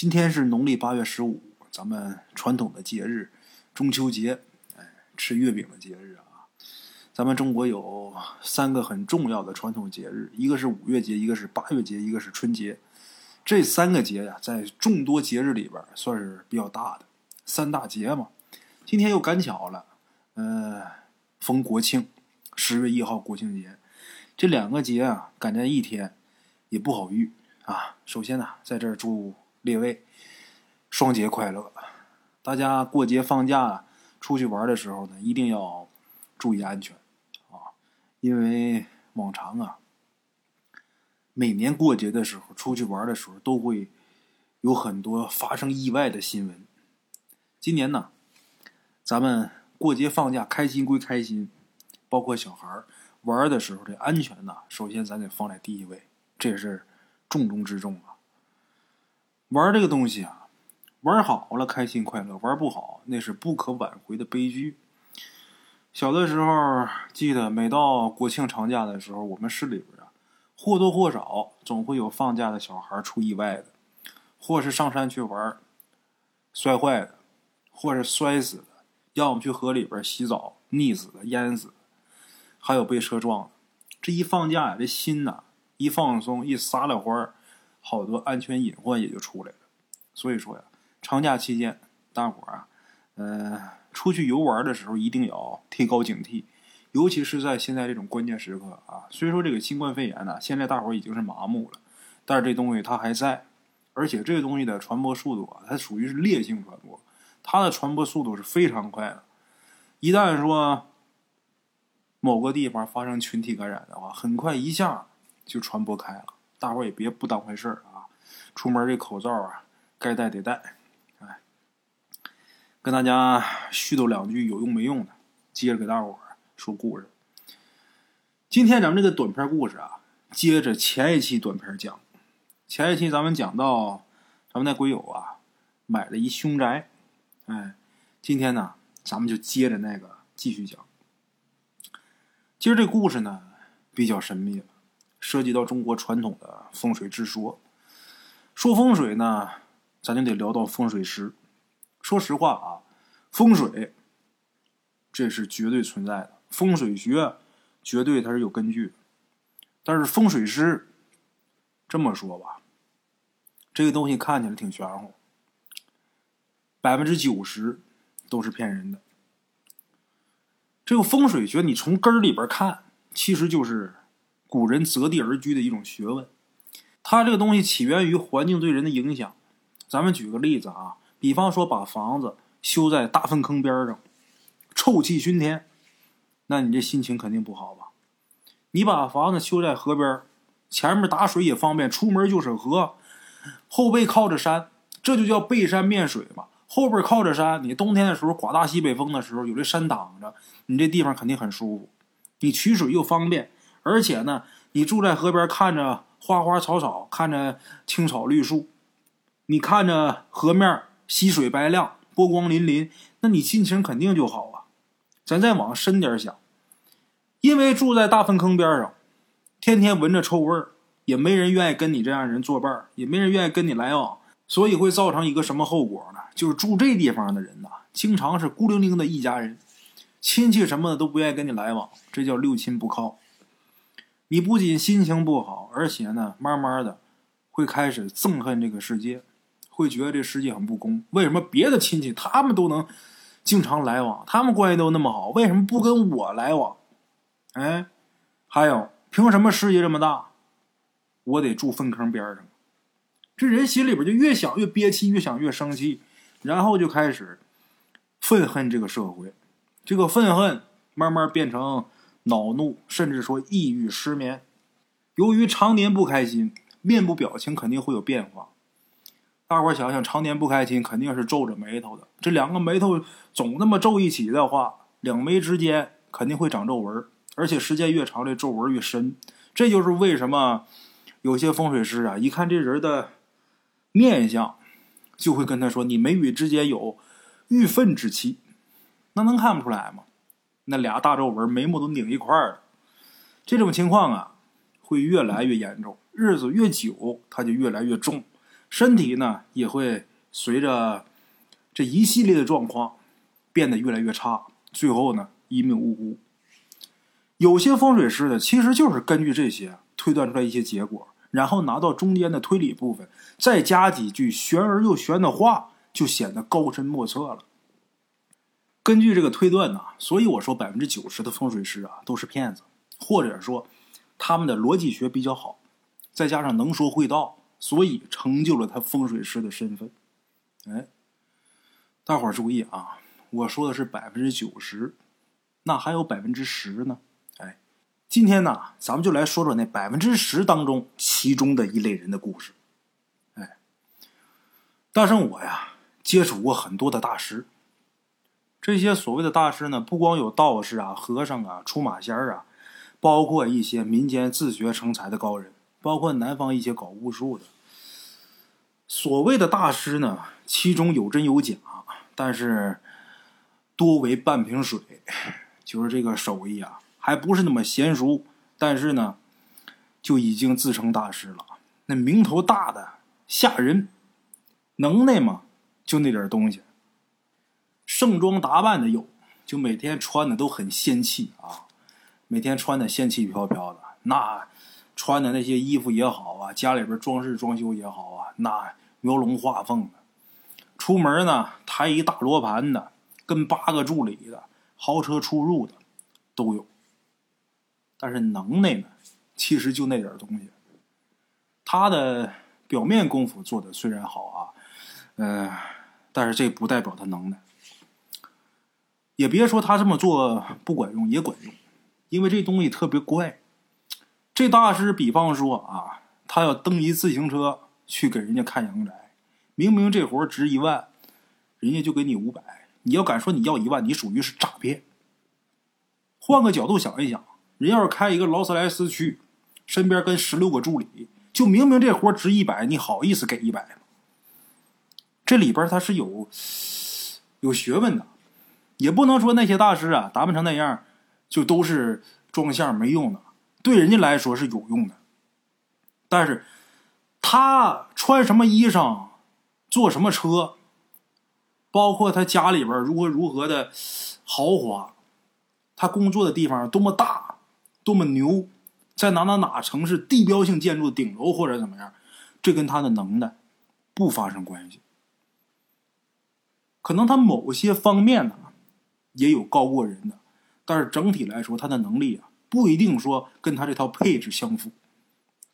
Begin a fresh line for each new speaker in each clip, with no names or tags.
今天是农历八月十五，咱们传统的节日中秋节，哎，吃月饼的节日啊。咱们中国有三个很重要的传统节日，一个是五月节，一个是八月节，一个是春节。这三个节呀，在众多节日里边算是比较大的三大节嘛。今天又赶巧了，呃，逢国庆，十月一号国庆节，这两个节啊赶在一天，也不好遇啊。首先呢，在这儿祝。列位，双节快乐！大家过节放假出去玩的时候呢，一定要注意安全啊！因为往常啊，每年过节的时候出去玩的时候，都会有很多发生意外的新闻。今年呢，咱们过节放假开心归开心，包括小孩玩的时候的安全呢，首先咱得放在第一位，这也是重中之重啊！玩这个东西啊，玩好了开心快乐，玩不好那是不可挽回的悲剧。小的时候记得，每到国庆长假的时候，我们市里边啊，或多或少总会有放假的小孩出意外的，或是上山去玩摔坏的，或是摔死的，要么去河里边洗澡溺死的、淹死的，还有被车撞的。这一放假呀，这心呐一放松，一撒了欢儿。好多安全隐患也就出来了，所以说呀，长假期间大伙儿啊，呃，出去游玩的时候一定要提高警惕，尤其是在现在这种关键时刻啊。虽说这个新冠肺炎呢，现在大伙儿已经是麻木了，但是这东西它还在，而且这个东西的传播速度啊，它属于是烈性传播，它的传播速度是非常快的。一旦说某个地方发生群体感染的话，很快一下就传播开了。大伙也别不当回事儿啊！出门这口罩啊，该戴得戴。哎，跟大家絮叨两句有用没用的，接着给大伙儿说故事。今天咱们这个短片故事啊，接着前一期短片讲。前一期咱们讲到，咱们那鬼友啊买了一凶宅。哎，今天呢，咱们就接着那个继续讲。今儿这故事呢，比较神秘了。涉及到中国传统的风水之说，说风水呢，咱就得聊到风水师。说实话啊，风水这是绝对存在的，风水学绝对它是有根据。但是风水师这么说吧，这个东西看起来挺玄乎，百分之九十都是骗人的。这个风水学你从根儿里边看，其实就是。古人择地而居的一种学问，它这个东西起源于环境对人的影响。咱们举个例子啊，比方说把房子修在大粪坑边上，臭气熏天，那你这心情肯定不好吧？你把房子修在河边，前面打水也方便，出门就是河，后背靠着山，这就叫背山面水嘛。后边靠着山，你冬天的时候刮大西北风的时候，有这山挡着，你这地方肯定很舒服，你取水又方便。而且呢，你住在河边，看着花花草草，看着青草绿树，你看着河面溪水白亮，波光粼粼，那你心情肯定就好啊。咱再往深点想，因为住在大粪坑边上，天天闻着臭味儿，也没人愿意跟你这样人作伴也没人愿意跟你来往，所以会造成一个什么后果呢？就是住这地方的人呐，经常是孤零零的一家人，亲戚什么的都不愿意跟你来往，这叫六亲不靠。你不仅心情不好，而且呢，慢慢的会开始憎恨这个世界，会觉得这世界很不公。为什么别的亲戚他们都能经常来往，他们关系都那么好，为什么不跟我来往？哎，还有，凭什么世界这么大，我得住粪坑边上？这人心里边就越想越憋气，越想越生气，然后就开始愤恨这个社会，这个愤恨慢慢变成。恼怒，甚至说抑郁、失眠。由于常年不开心，面部表情肯定会有变化。大伙想想，常年不开心，肯定是皱着眉头的。这两个眉头总那么皱一起的话，两眉之间肯定会长皱纹，而且时间越长，这皱纹越深。这就是为什么有些风水师啊，一看这人的面相，就会跟他说：“你眉宇之间有郁愤之气。”那能看不出来吗？那俩大皱纹，眉毛都拧一块儿了，这种情况啊，会越来越严重，日子越久，它就越来越重，身体呢也会随着这一系列的状况变得越来越差，最后呢一命呜呼。有些风水师呢，其实就是根据这些推断出来一些结果，然后拿到中间的推理部分，再加几句玄而又玄的话，就显得高深莫测了。根据这个推断呢，所以我说百分之九十的风水师啊都是骗子，或者说他们的逻辑学比较好，再加上能说会道，所以成就了他风水师的身份。哎，大伙儿注意啊，我说的是百分之九十，那还有百分之十呢。哎，今天呢，咱们就来说说那百分之十当中其中的一类人的故事。哎，大圣我呀，接触过很多的大师。这些所谓的大师呢，不光有道士啊、和尚啊、出马仙儿啊，包括一些民间自学成才的高人，包括南方一些搞巫术的。所谓的大师呢，其中有真有假，但是多为半瓶水，就是这个手艺啊，还不是那么娴熟，但是呢，就已经自称大师了。那名头大的吓人，能耐嘛，就那点东西。盛装打扮的有，就每天穿的都很仙气啊，每天穿的仙气飘飘的，那穿的那些衣服也好啊，家里边装饰装修也好啊，那。描龙画凤的，出门呢抬一大罗盘的，跟八个助理的，豪车出入的都有。但是能耐呢，其实就那点东西。他的表面功夫做的虽然好啊，嗯，但是这不代表他能耐。也别说他这么做不管用，也管用，因为这东西特别怪。这大师，比方说啊，他要蹬一自行车。去给人家看阳宅，明明这活值一万，人家就给你五百。你要敢说你要一万，你属于是诈骗。换个角度想一想，人要是开一个劳斯莱斯去，身边跟十六个助理，就明明这活值一百，你好意思给一百吗？这里边他是有有学问的，也不能说那些大师啊打扮成那样就都是装相没用的，对人家来说是有用的，但是。他穿什么衣裳，坐什么车，包括他家里边如何如何的豪华，他工作的地方多么大，多么牛，在哪哪哪城市地标性建筑顶楼或者怎么样，这跟他的能耐不发生关系。可能他某些方面呢也有高过人的，但是整体来说，他的能力啊不一定说跟他这套配置相符。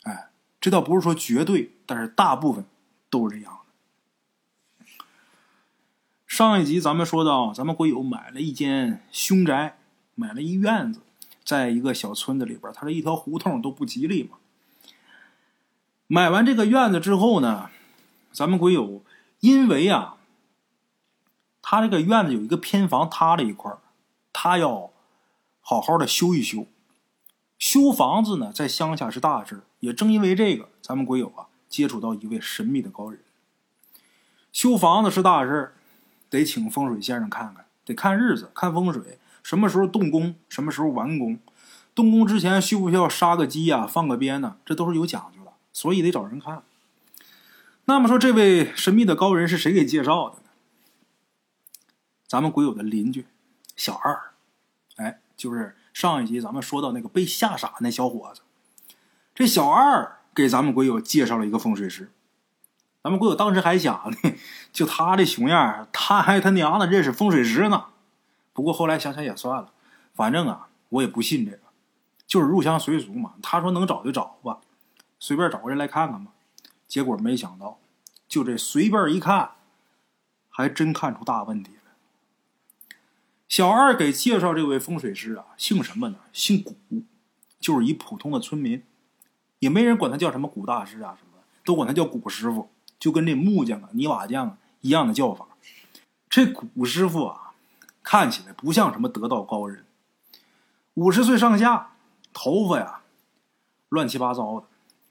哎。这倒不是说绝对，但是大部分都是这样的。上一集咱们说到，咱们国友买了一间凶宅，买了一院子，在一个小村子里边，他这一条胡同都不吉利嘛。买完这个院子之后呢，咱们国友因为啊，他这个院子有一个偏房塌了一块他要好好的修一修。修房子呢，在乡下是大事。也正因为这个，咱们鬼友啊，接触到一位神秘的高人。修房子是大事得请风水先生看看，得看日子，看风水，什么时候动工，什么时候完工。动工之前需不需要杀个鸡呀，放个鞭呢？这都是有讲究的，所以得找人看。那么说，这位神秘的高人是谁给介绍的？咱们鬼友的邻居小二，哎，就是上一集咱们说到那个被吓傻那小伙子。这小二给咱们鬼友介绍了一个风水师，咱们鬼友当时还想呢，就他这熊样他还他娘的认识风水师呢。不过后来想想也算了，反正啊，我也不信这个，就是入乡随俗嘛。他说能找就找吧，随便找个人来看看吧。结果没想到，就这随便一看，还真看出大问题。小二给介绍这位风水师啊，姓什么呢？姓古，就是一普通的村民。也没人管他叫什么古大师啊，什么都管他叫古师傅，就跟这木匠啊、泥瓦匠一样的叫法。这古师傅啊，看起来不像什么得道高人，五十岁上下，头发呀乱七八糟的，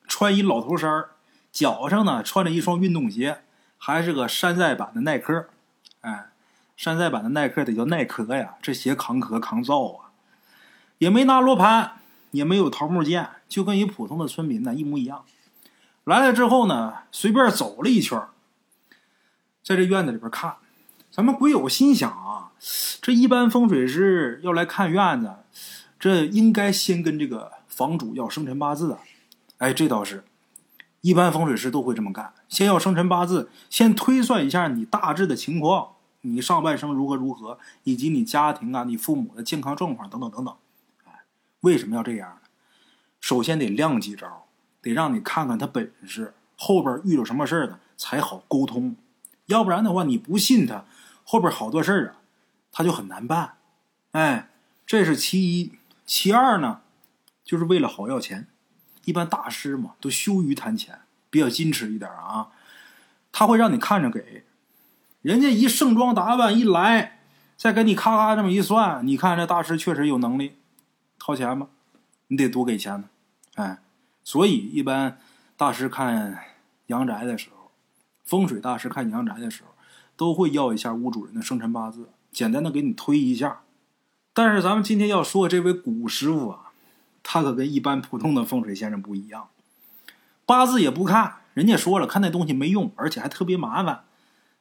穿一老头衫脚上呢穿着一双运动鞋，还是个山寨版的耐克。哎，山寨版的耐克得叫耐克呀，这鞋扛壳扛造啊，也没拿罗盘。也没有桃木剑，就跟一普通的村民呢一模一样。来了之后呢，随便走了一圈，在这院子里边看。咱们鬼友心想啊，这一般风水师要来看院子，这应该先跟这个房主要生辰八字啊。哎，这倒是，一般风水师都会这么干，先要生辰八字，先推算一下你大致的情况，你上半生如何如何，以及你家庭啊、你父母的健康状况等等等等。哎，为什么要这样呢？首先得亮几招，得让你看看他本事，后边遇到什么事儿呢才好沟通，要不然的话，你不信他。后边好多事儿啊，他就很难办，哎，这是其一。其二呢，就是为了好要钱。一般大师嘛，都羞于谈钱，比较矜持一点啊。他会让你看着给，人家一盛装打扮一来，再给你咔咔这么一算，你看这大师确实有能力，掏钱吗？你得多给钱呢，哎。所以一般大师看阳宅的时候，风水大师看阳宅的时候。都会要一下屋主人的生辰八字，简单的给你推一下。但是咱们今天要说这位古师傅啊，他可跟一般普通的风水先生不一样，八字也不看，人家说了，看那东西没用，而且还特别麻烦。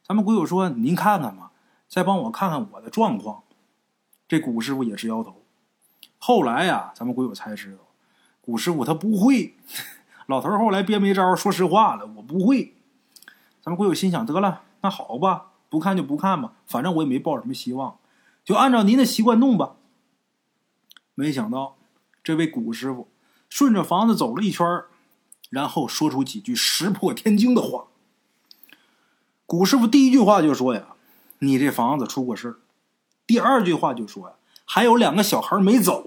咱们鬼友说：“您看看吧，再帮我看看我的状况。”这古师傅也直摇头。后来呀，咱们鬼友才知道，古师傅他不会。老头后来憋没招，说实话了，我不会。咱们鬼友心想：得了。那好吧，不看就不看吧，反正我也没抱什么希望，就按照您的习惯弄吧。没想到，这位古师傅顺着房子走了一圈然后说出几句石破天惊的话。古师傅第一句话就说：“呀，你这房子出过事第二句话就说：“呀，还有两个小孩没走。”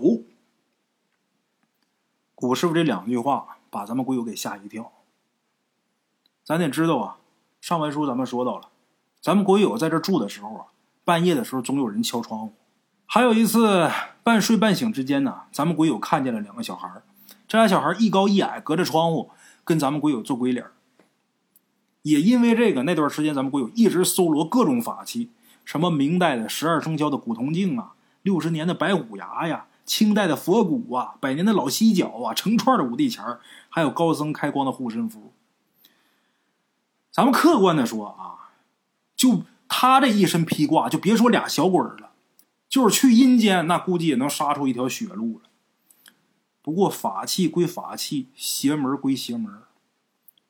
古师傅这两句话把咱们鬼友给吓一跳。咱得知道啊。上文书咱们说到了，咱们鬼友在这住的时候啊，半夜的时候总有人敲窗户。还有一次半睡半醒之间呢，咱们鬼友看见了两个小孩这俩小孩一高一矮，隔着窗户跟咱们鬼友做鬼脸也因为这个，那段时间咱们国友一直搜罗各种法器，什么明代的十二生肖的古铜镜啊，六十年的白虎牙呀，清代的佛骨啊，百年的老犀角啊，成串的五帝钱还有高僧开光的护身符。咱们客观的说啊，就他这一身披挂，就别说俩小鬼了，就是去阴间，那估计也能杀出一条血路了。不过法器归法器，邪门归邪门，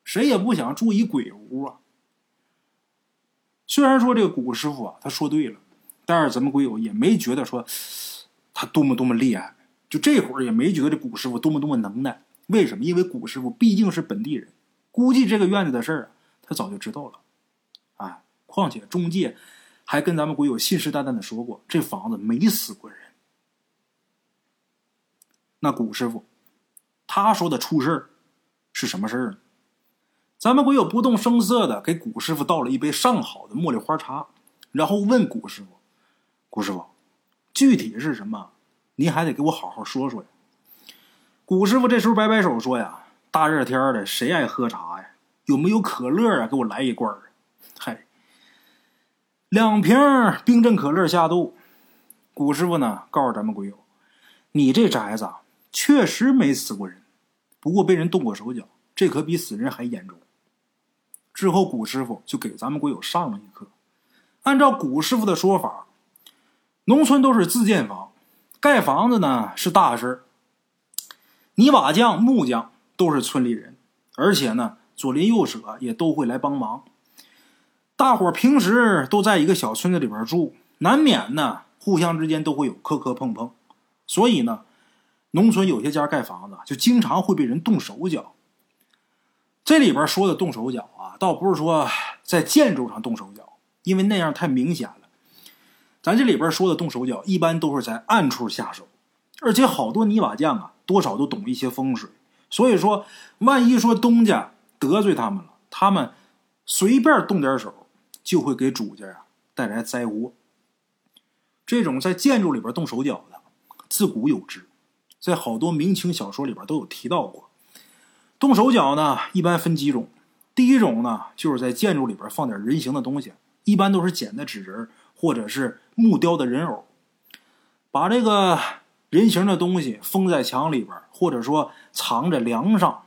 谁也不想住一鬼屋啊。虽然说这个古师傅啊，他说对了，但是咱们鬼友也没觉得说他多么多么厉害，就这会儿也没觉得这古师傅多么多么能耐。为什么？因为古师傅毕竟是本地人，估计这个院子的事儿。他早就知道了，哎，况且中介还跟咱们鬼友信誓旦旦的说过，这房子没死过人。那古师傅，他说的出事儿是什么事儿呢？咱们鬼友不动声色的给古师傅倒了一杯上好的茉莉花茶，然后问古师傅：“古师傅，具体是什么？您还得给我好好说说呀。”古师傅这时候摆摆手说：“呀，大热天的，谁爱喝茶呀？”有没有可乐啊？给我来一罐儿。嗨，两瓶冰镇可乐下肚。古师傅呢，告诉咱们鬼友，你这宅子确实没死过人，不过被人动过手脚，这可比死人还严重。之后，古师傅就给咱们鬼友上了一课。按照古师傅的说法，农村都是自建房，盖房子呢是大事泥瓦匠、木匠都是村里人，而且呢。左邻右舍也都会来帮忙，大伙平时都在一个小村子里边住，难免呢互相之间都会有磕磕碰碰，所以呢，农村有些家盖房子就经常会被人动手脚。这里边说的动手脚啊，倒不是说在建筑上动手脚，因为那样太明显了。咱这里边说的动手脚，一般都是在暗处下手，而且好多泥瓦匠啊，多少都懂一些风水，所以说，万一说东家。得罪他们了，他们随便动点手，就会给主家啊带来灾祸。这种在建筑里边动手脚的，自古有之，在好多明清小说里边都有提到过。动手脚呢，一般分几种。第一种呢，就是在建筑里边放点人形的东西，一般都是剪的纸人或者是木雕的人偶，把这个人形的东西封在墙里边，或者说藏着梁上。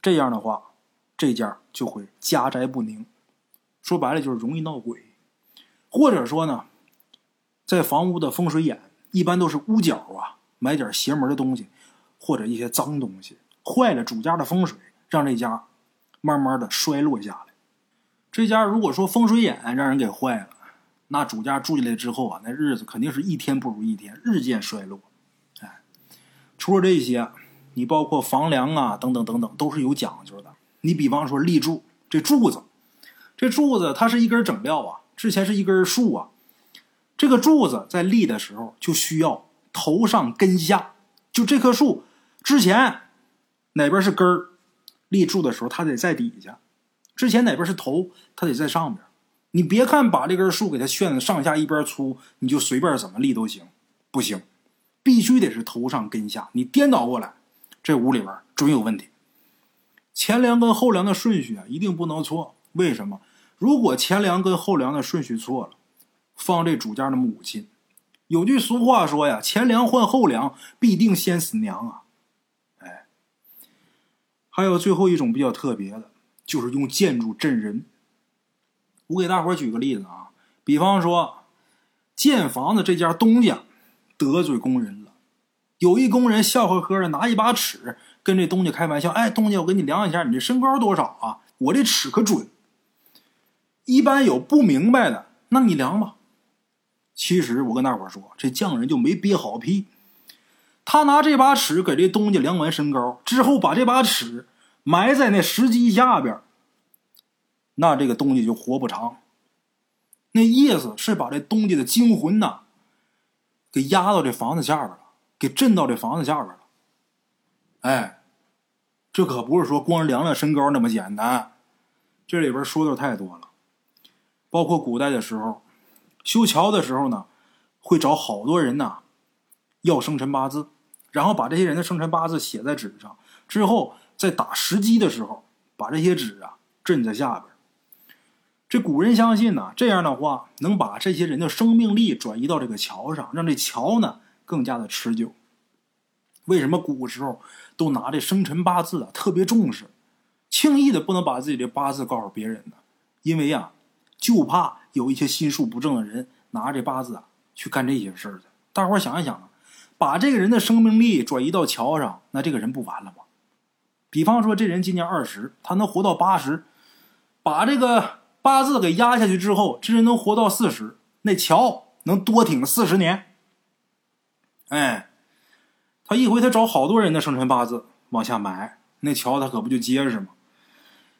这样的话。这家就会家宅不宁。说白了就是容易闹鬼，或者说呢，在房屋的风水眼一般都是屋角啊埋点邪门的东西，或者一些脏东西，坏了主家的风水，让这家慢慢的衰落下来。这家如果说风水眼让人给坏了，那主家住进来之后啊，那日子肯定是一天不如一天，日渐衰落。哎，除了这些，你包括房梁啊等等等等，都是有讲究的。你比方说立柱，这柱子。这柱子它是一根整料啊，之前是一根树啊。这个柱子在立的时候就需要头上根下，就这棵树之前哪边是根儿，立柱的时候它得在底下；之前哪边是头，它得在上边。你别看把这根树给它旋的上下一边粗，你就随便怎么立都行，不行，必须得是头上根下。你颠倒过来，这屋里边准有问题。前梁跟后梁的顺序啊，一定不能错。为什么？如果前梁跟后梁的顺序错了，放这主家的母亲，有句俗话说呀：“前梁换后梁，必定先死娘啊！”还有最后一种比较特别的，就是用建筑镇人。我给大伙举个例子啊，比方说建房子这家东家得罪工人了，有一工人笑呵呵的拿一把尺跟这东家开玩笑：“哎，东家，我给你量一下，你这身高多少啊？我这尺可准。”一般有不明白的，那你量吧。其实我跟大伙说，这匠人就没憋好屁。他拿这把尺给这东家量完身高之后，把这把尺埋在那石基下边，那这个东家就活不长。那意思是把这东家的精魂呐，给压到这房子下边了，给震到这房子下边了。哎，这可不是说光量量身高那么简单，这里边说的太多了。包括古代的时候，修桥的时候呢，会找好多人呐，要生辰八字，然后把这些人的生辰八字写在纸上，之后在打石基的时候，把这些纸啊镇在下边。这古人相信呢，这样的话能把这些人的生命力转移到这个桥上，让这桥呢更加的持久。为什么古时候都拿这生辰八字啊特别重视，轻易的不能把自己的八字告诉别人呢？因为呀。就怕有一些心术不正的人拿这八字啊去干这些事儿去。大伙想一想，把这个人的生命力转移到桥上，那这个人不完了吗？比方说，这人今年二十，他能活到八十，把这个八字给压下去之后，这人能活到四十，那桥能多挺四十年。哎，他一回他找好多人的生辰八字往下埋，那桥他可不就结实吗？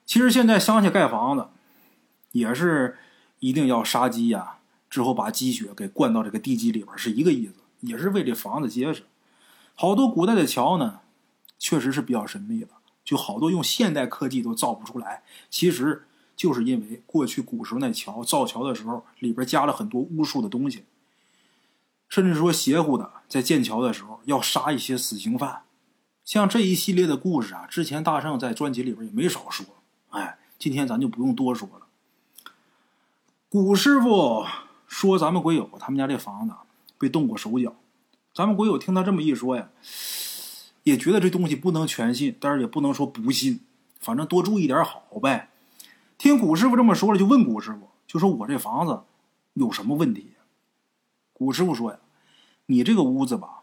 其实现在乡下盖房子。也是一定要杀鸡呀，之后把鸡血给灌到这个地基里边，是一个意思，也是为这房子结实。好多古代的桥呢，确实是比较神秘的，就好多用现代科技都造不出来。其实就是因为过去古时候那桥造桥的时候，里边加了很多巫术的东西，甚至说邪乎的，在建桥的时候要杀一些死刑犯。像这一系列的故事啊，之前大圣在专辑里边也没少说。哎，今天咱就不用多说了。古师傅说：“咱们鬼友他们家这房子被动过手脚。”咱们鬼友听他这么一说呀，也觉得这东西不能全信，但是也不能说不信，反正多注意点好呗。听古师傅这么说了，就问古师傅：“就说我这房子有什么问题？”古师傅说：“呀，你这个屋子吧，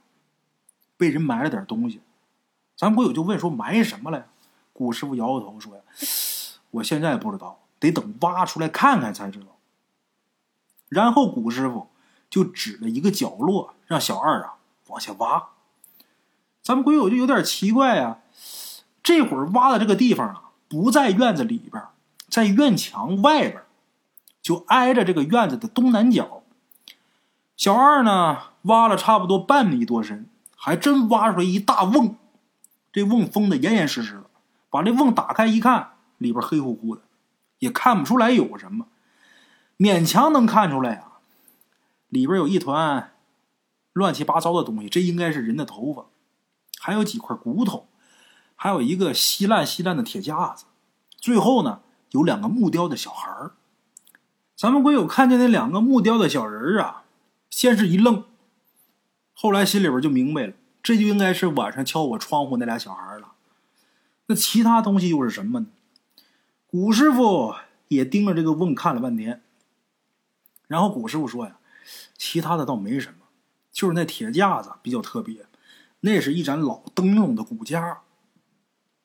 被人埋了点东西。”咱鬼友就问说：“埋什么了？”古师傅摇摇头说：“呀，我现在不知道，得等挖出来看看才知道。”然后古师傅就指了一个角落，让小二啊往下挖。咱们鬼友就有点奇怪呀，这会儿挖的这个地方啊，不在院子里边，在院墙外边，就挨着这个院子的东南角。小二呢挖了差不多半米多深，还真挖出来一大瓮，这瓮封的严严实实的。把这瓮打开一看，里边黑乎乎的，也看不出来有什么。勉强能看出来啊，里边有一团乱七八糟的东西，这应该是人的头发，还有几块骨头，还有一个稀烂稀烂的铁架子，最后呢有两个木雕的小孩儿。咱们鬼友看见那两个木雕的小人啊，先是一愣，后来心里边就明白了，这就应该是晚上敲我窗户那俩小孩了。那其他东西又是什么呢？古师傅也盯着这个瓮看了半天，然后古师傅说呀：“其他的倒没什么，就是那铁架子比较特别，那是一盏老灯笼的骨架。”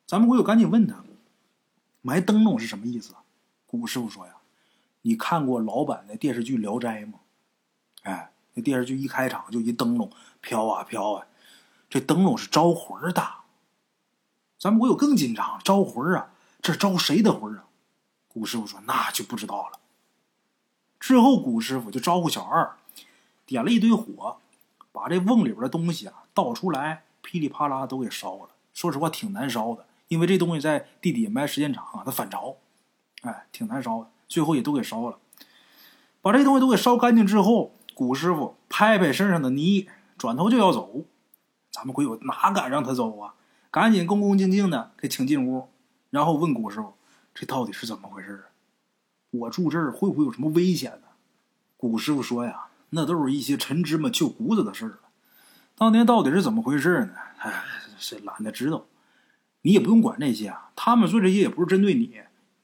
咱们鬼友赶紧问他：“埋灯笼是什么意思？”古师傅说呀：“你看过老版的电视剧《聊斋》吗？哎，那电视剧一开场就一灯笼飘啊飘啊，这灯笼是招魂的。咱们鬼友更紧张，招魂啊！这招谁的魂啊？”古师傅说：“那就不知道了。”之后，古师傅就招呼小二，点了一堆火，把这瓮里边的东西啊倒出来，噼里啪啦都给烧了。说实话，挺难烧的，因为这东西在地底下埋时间长啊，它反潮。哎，挺难烧的，最后也都给烧了。把这东西都给烧干净之后，古师傅拍拍身上的泥，转头就要走。咱们鬼友哪敢让他走啊？赶紧恭恭敬敬的给请进屋，然后问古师傅：“这到底是怎么回事啊？我住这儿会不会有什么危险呢？”古师傅说：“呀，那都是一些陈芝麻旧谷子的事了。当年到底是怎么回事呢？哎，是懒得知道。你也不用管这些啊，他们做这些也不是针对你。”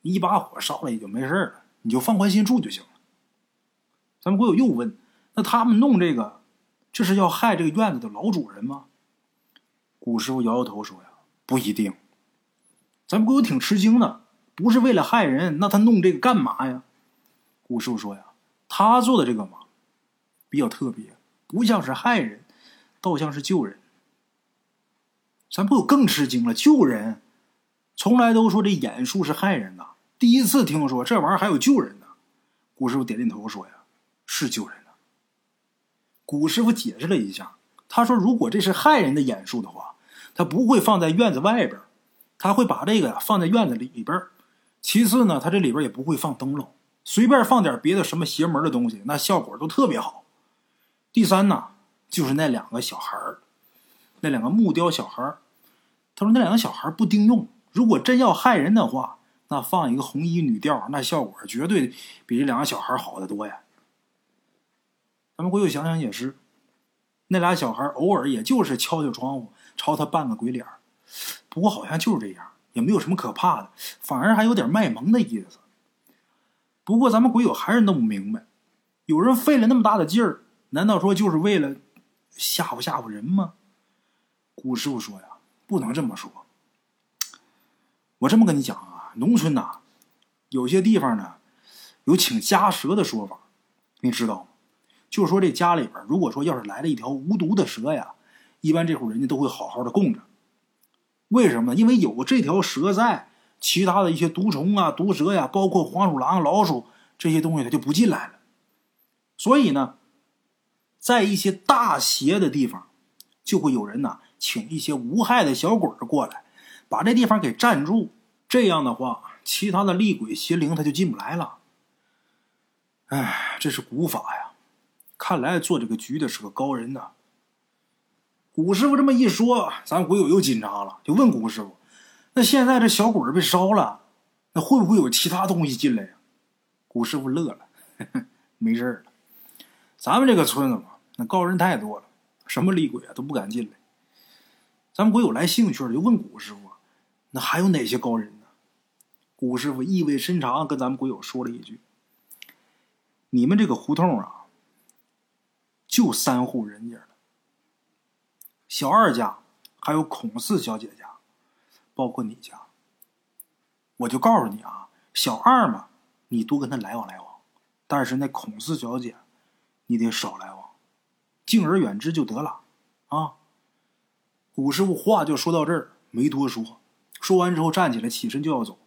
你一把火烧了也就没事了，你就放宽心住就行了。咱们鬼友又问：“那他们弄这个，这是要害这个院子的老主人吗？”古师傅摇摇头说：“呀，不一定。”咱们鬼友挺吃惊的，不是为了害人，那他弄这个干嘛呀？古师傅说：“呀，他做的这个嘛，比较特别，不像是害人，倒像是救人。”咱不友更吃惊了，救人？从来都说这眼术是害人的。第一次听说这玩意儿还有救人的，古师傅点点头说：“呀，是救人的。”古师傅解释了一下，他说：“如果这是害人的眼术的话，他不会放在院子外边，他会把这个呀放在院子里边。其次呢，他这里边也不会放灯笼，随便放点别的什么邪门的东西，那效果都特别好。第三呢，就是那两个小孩那两个木雕小孩他说那两个小孩不顶用，如果真要害人的话。”那放一个红衣女吊，那效果绝对比这两个小孩好得多呀。咱们回头想想也是，那俩小孩偶尔也就是敲敲窗户，朝他扮个鬼脸不过好像就是这样，也没有什么可怕的，反而还有点卖萌的意思。不过咱们鬼友还是弄不明白，有人费了那么大的劲儿，难道说就是为了吓唬吓唬人吗？古师傅说呀，不能这么说。我这么跟你讲啊。农村呐，有些地方呢，有请家蛇的说法，你知道吗？就说这家里边，如果说要是来了一条无毒的蛇呀，一般这户人家都会好好的供着。为什么？因为有这条蛇在，其他的一些毒虫啊、毒蛇呀，包括黄鼠狼、老鼠这些东西，它就不进来了。所以呢，在一些大邪的地方，就会有人呢，请一些无害的小鬼过来，把这地方给占住。这样的话，其他的厉鬼邪灵他就进不来了。哎，这是古法呀！看来做这个局的是个高人呐。古师傅这么一说，咱鬼友又紧张了，就问古师傅：“那现在这小鬼被烧了，那会不会有其他东西进来呀？”古师傅乐了：“ 没事了，咱们这个村子嘛，那高人太多了，什么厉鬼啊都不敢进来。”咱们鬼友来兴趣了，就问古师傅：“那还有哪些高人呢？”古师傅意味深长跟咱们鬼友说了一句：“你们这个胡同啊，就三户人家了。小二家，还有孔四小姐家，包括你家。我就告诉你啊，小二嘛，你多跟他来往来往；但是那孔四小姐，你得少来往，敬而远之就得了啊。”古师傅话就说到这儿，没多说。说完之后，站起来起身就要走。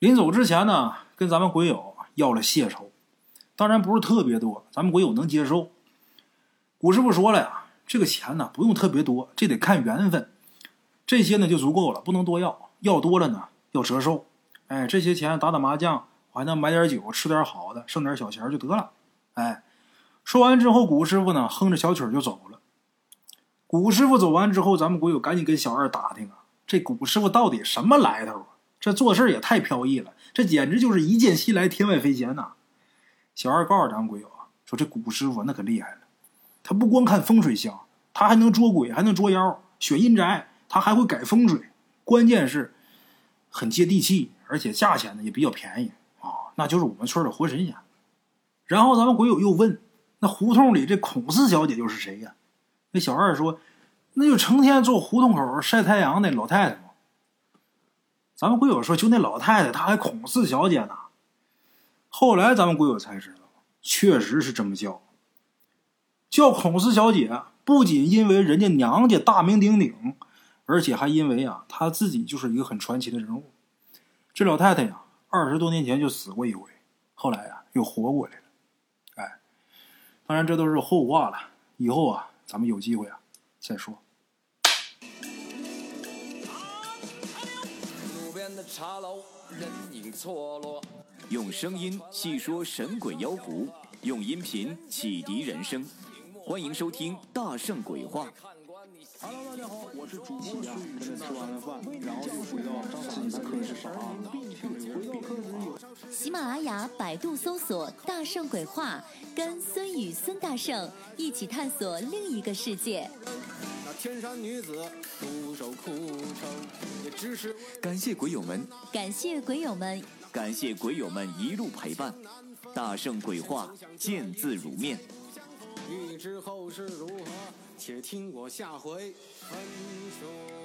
临走之前呢，跟咱们鬼友要了谢酬，当然不是特别多，咱们鬼友能接受。古师傅说了呀，这个钱呢不用特别多，这得看缘分，这些呢就足够了，不能多要，要多了呢要折寿。哎，这些钱打打麻将，我还能买点酒，吃点好的，剩点小钱就得了。哎，说完之后，古师傅呢哼着小曲就走了。古师傅走完之后，咱们鬼友赶紧跟小二打听啊，这古师傅到底什么来头啊？这做事也太飘逸了，这简直就是一剑西来，天外飞仙呐！小二告诉咱们鬼友啊，说这古师傅那可厉害了，他不光看风水相，他还能捉鬼，还能捉妖，选阴宅，他还会改风水，关键是很接地气，而且价钱呢也比较便宜啊，那就是我们村的活神仙。然后咱们鬼友又问：“那胡同里这孔四小姐又是谁呀？”那小二说：“那就成天坐胡同口晒太阳那老太太嘛。”咱们鬼友说：“就那老太太，她还孔四小姐呢。”后来咱们鬼友才知道，确实是这么叫。叫孔四小姐，不仅因为人家娘家大名鼎鼎，而且还因为啊，她自己就是一个很传奇的人物。这老太太呀，二十多年前就死过一回，后来啊又活过来了。哎，当然这都是后话了，以后啊咱们有机会啊再说。
茶楼人影错落用声音细说神鬼妖狐，用音频启迪人生。欢迎收听《大圣鬼话》。
Hello，大家好，我是主播孙宇。吃完了饭，然后就回到自己的课室上啊。
喜马拉雅、百度搜索“大圣鬼话”，跟孙宇、孙大圣一起探索另一个世界。
那天山女子独守孤城，也只是
感谢鬼友们，
感谢鬼友们，
感谢鬼友们一路陪伴。大圣鬼话，见字如面。
欲知后事如何，且听我下回分说。